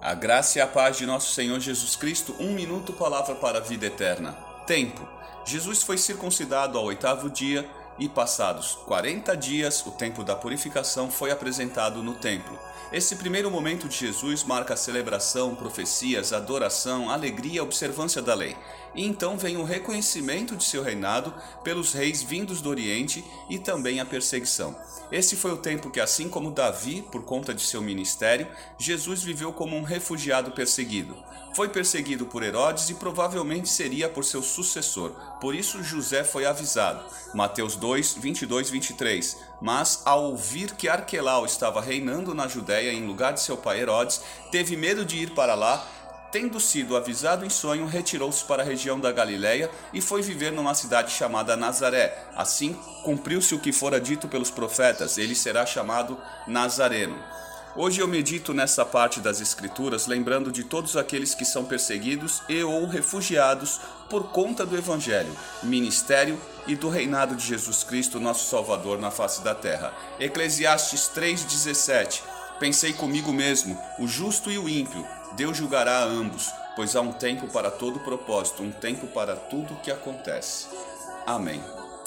A graça e a paz de nosso Senhor Jesus Cristo, um minuto, palavra para a vida eterna. Tempo. Jesus foi circuncidado ao oitavo dia e, passados 40 dias, o tempo da purificação foi apresentado no templo. Esse primeiro momento de Jesus marca a celebração, profecias, adoração, alegria, observância da lei. E então vem o reconhecimento de seu reinado pelos reis vindos do Oriente e também a perseguição. Esse foi o tempo que, assim como Davi, por conta de seu ministério, Jesus viveu como um refugiado perseguido. Foi perseguido por Herodes e provavelmente seria por seu sucessor. Por isso José foi avisado. Mateus 2, 22, 23. Mas, ao ouvir que Arquelau estava reinando na Judéia em lugar de seu pai Herodes, teve medo de ir para lá Tendo sido avisado em sonho, retirou-se para a região da Galiléia e foi viver numa cidade chamada Nazaré. Assim, cumpriu-se o que fora dito pelos profetas: ele será chamado Nazareno. Hoje eu medito nessa parte das Escrituras, lembrando de todos aqueles que são perseguidos e ou refugiados por conta do Evangelho, ministério e do reinado de Jesus Cristo, nosso Salvador, na face da terra. Eclesiastes 3,17 Pensei comigo mesmo, o justo e o ímpio, Deus julgará a ambos, pois há um tempo para todo propósito, um tempo para tudo que acontece. Amém.